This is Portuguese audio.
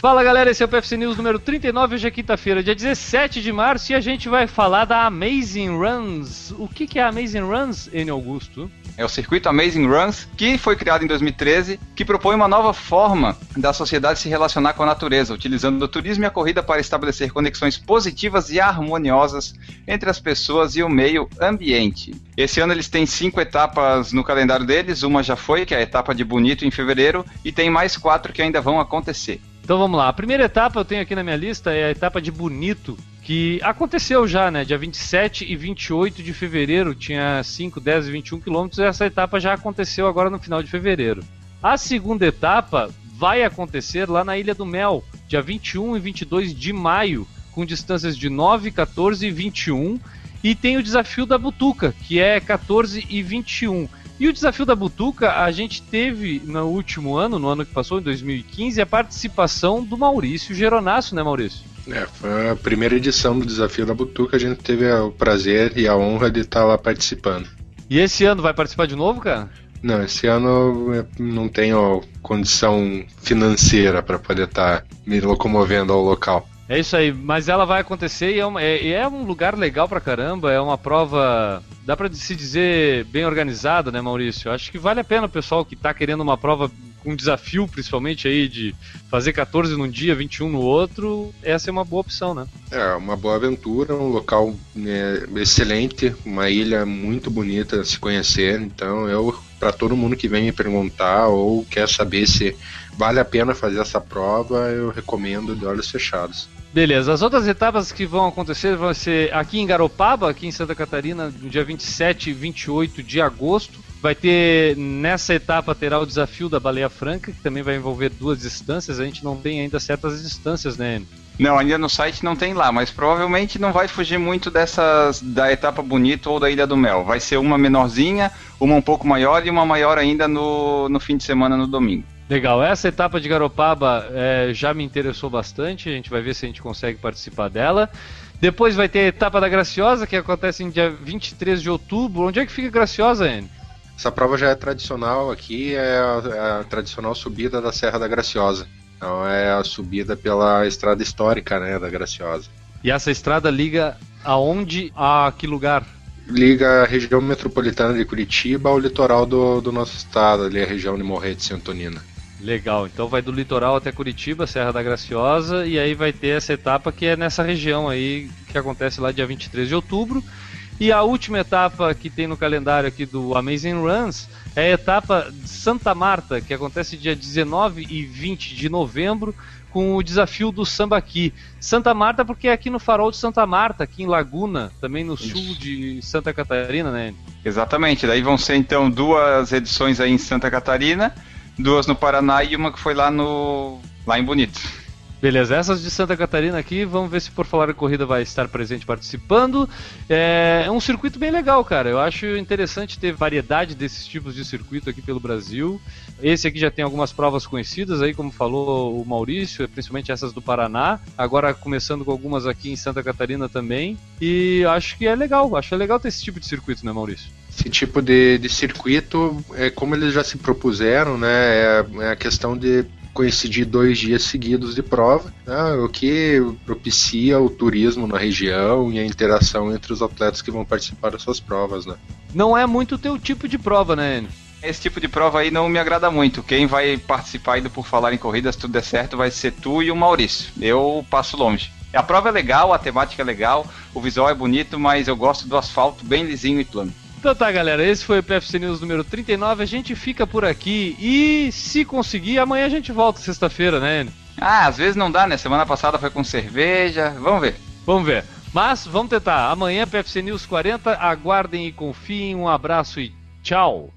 Fala galera, esse é o PFC News número 39, hoje é quinta-feira, dia 17 de março, e a gente vai falar da Amazing Runs. O que, que é a Amazing Runs, N. Augusto? É o circuito Amazing Runs, que foi criado em 2013, que propõe uma nova forma da sociedade se relacionar com a natureza, utilizando o turismo e a corrida para estabelecer conexões positivas e harmoniosas entre as pessoas e o meio ambiente. Esse ano eles têm cinco etapas no calendário deles, uma já foi, que é a etapa de Bonito em fevereiro, e tem mais quatro que ainda vão acontecer. Então vamos lá. A primeira etapa eu tenho aqui na minha lista é a etapa de Bonito, que aconteceu já, né? Dia 27 e 28 de fevereiro, tinha 5, 10 e 21 quilômetros, e essa etapa já aconteceu agora no final de fevereiro. A segunda etapa vai acontecer lá na Ilha do Mel, dia 21 e 22 de maio, com distâncias de 9, 14 e 21. E tem o desafio da Butuca, que é 14 e 21. E o desafio da Butuca, a gente teve no último ano, no ano que passou, em 2015, a participação do Maurício Geronasso, né, Maurício? É, foi a primeira edição do Desafio da Butuca, a gente teve o prazer e a honra de estar lá participando. E esse ano vai participar de novo, cara? Não, esse ano eu não tenho condição financeira para poder estar me locomovendo ao local. É isso aí, mas ela vai acontecer e é, uma, é, é um lugar legal pra caramba, é uma prova, dá pra se dizer, bem organizada, né, Maurício? Acho que vale a pena o pessoal que tá querendo uma prova com desafio, principalmente aí, de fazer 14 num dia, 21 no outro, essa é uma boa opção, né? É, uma boa aventura, um local é, excelente, uma ilha muito bonita a se conhecer, então eu, para todo mundo que vem me perguntar ou quer saber se vale a pena fazer essa prova, eu recomendo de olhos fechados. Beleza, as outras etapas que vão acontecer vão ser aqui em Garopaba, aqui em Santa Catarina, no dia 27 e 28 de agosto. Vai ter, nessa etapa, terá o desafio da Baleia Franca, que também vai envolver duas distâncias. A gente não tem ainda certas distâncias, né? Não, ainda no site não tem lá, mas provavelmente não vai fugir muito dessas da etapa Bonito ou da Ilha do Mel. Vai ser uma menorzinha, uma um pouco maior e uma maior ainda no, no fim de semana, no domingo. Legal, essa etapa de Garopaba é, já me interessou bastante, a gente vai ver se a gente consegue participar dela. Depois vai ter a etapa da Graciosa, que acontece em dia 23 de outubro. Onde é que fica Graciosa, Anne? Essa prova já é tradicional aqui, é a, é a, tradicional subida da Serra da Graciosa. Então é a subida pela estrada histórica né, da Graciosa. E essa estrada liga aonde? A que lugar? Liga a região metropolitana de Curitiba ao litoral do, do nosso estado, ali a região de Morretes e Antonina. Legal, então vai do litoral até Curitiba, Serra da Graciosa, e aí vai ter essa etapa que é nessa região aí, que acontece lá dia 23 de outubro. E a última etapa que tem no calendário aqui do Amazing Runs é a etapa de Santa Marta, que acontece dia 19 e 20 de novembro, com o desafio do Sambaqui. Santa Marta, porque é aqui no Farol de Santa Marta, aqui em Laguna, também no Isso. sul de Santa Catarina, né? Exatamente, daí vão ser então duas edições aí em Santa Catarina duas no Paraná e uma que foi lá no lá em Bonito. Beleza, essas de Santa Catarina aqui, vamos ver se por falar em corrida vai estar presente participando. É, é um circuito bem legal, cara. Eu acho interessante ter variedade desses tipos de circuito aqui pelo Brasil. Esse aqui já tem algumas provas conhecidas aí, como falou o Maurício, principalmente essas do Paraná. Agora começando com algumas aqui em Santa Catarina também. E acho que é legal, acho legal ter esse tipo de circuito, né, Maurício? Esse tipo de, de circuito, é como eles já se propuseram, né? É, é a questão de coincidir dois dias seguidos de prova, né, o que propicia o turismo na região e a interação entre os atletas que vão participar das suas provas. Né. Não é muito o teu tipo de prova, né, Enio? Esse tipo de prova aí não me agrada muito. Quem vai participar ainda por falar em corridas, tudo der certo, vai ser tu e o Maurício. Eu passo longe. A prova é legal, a temática é legal, o visual é bonito, mas eu gosto do asfalto bem lisinho e plano. Então tá, galera, esse foi o PFC News número 39. A gente fica por aqui e, se conseguir, amanhã a gente volta sexta-feira, né? Ah, às vezes não dá, né? Semana passada foi com cerveja. Vamos ver. Vamos ver. Mas vamos tentar. Amanhã, PFC News 40. Aguardem e confiem. Um abraço e tchau.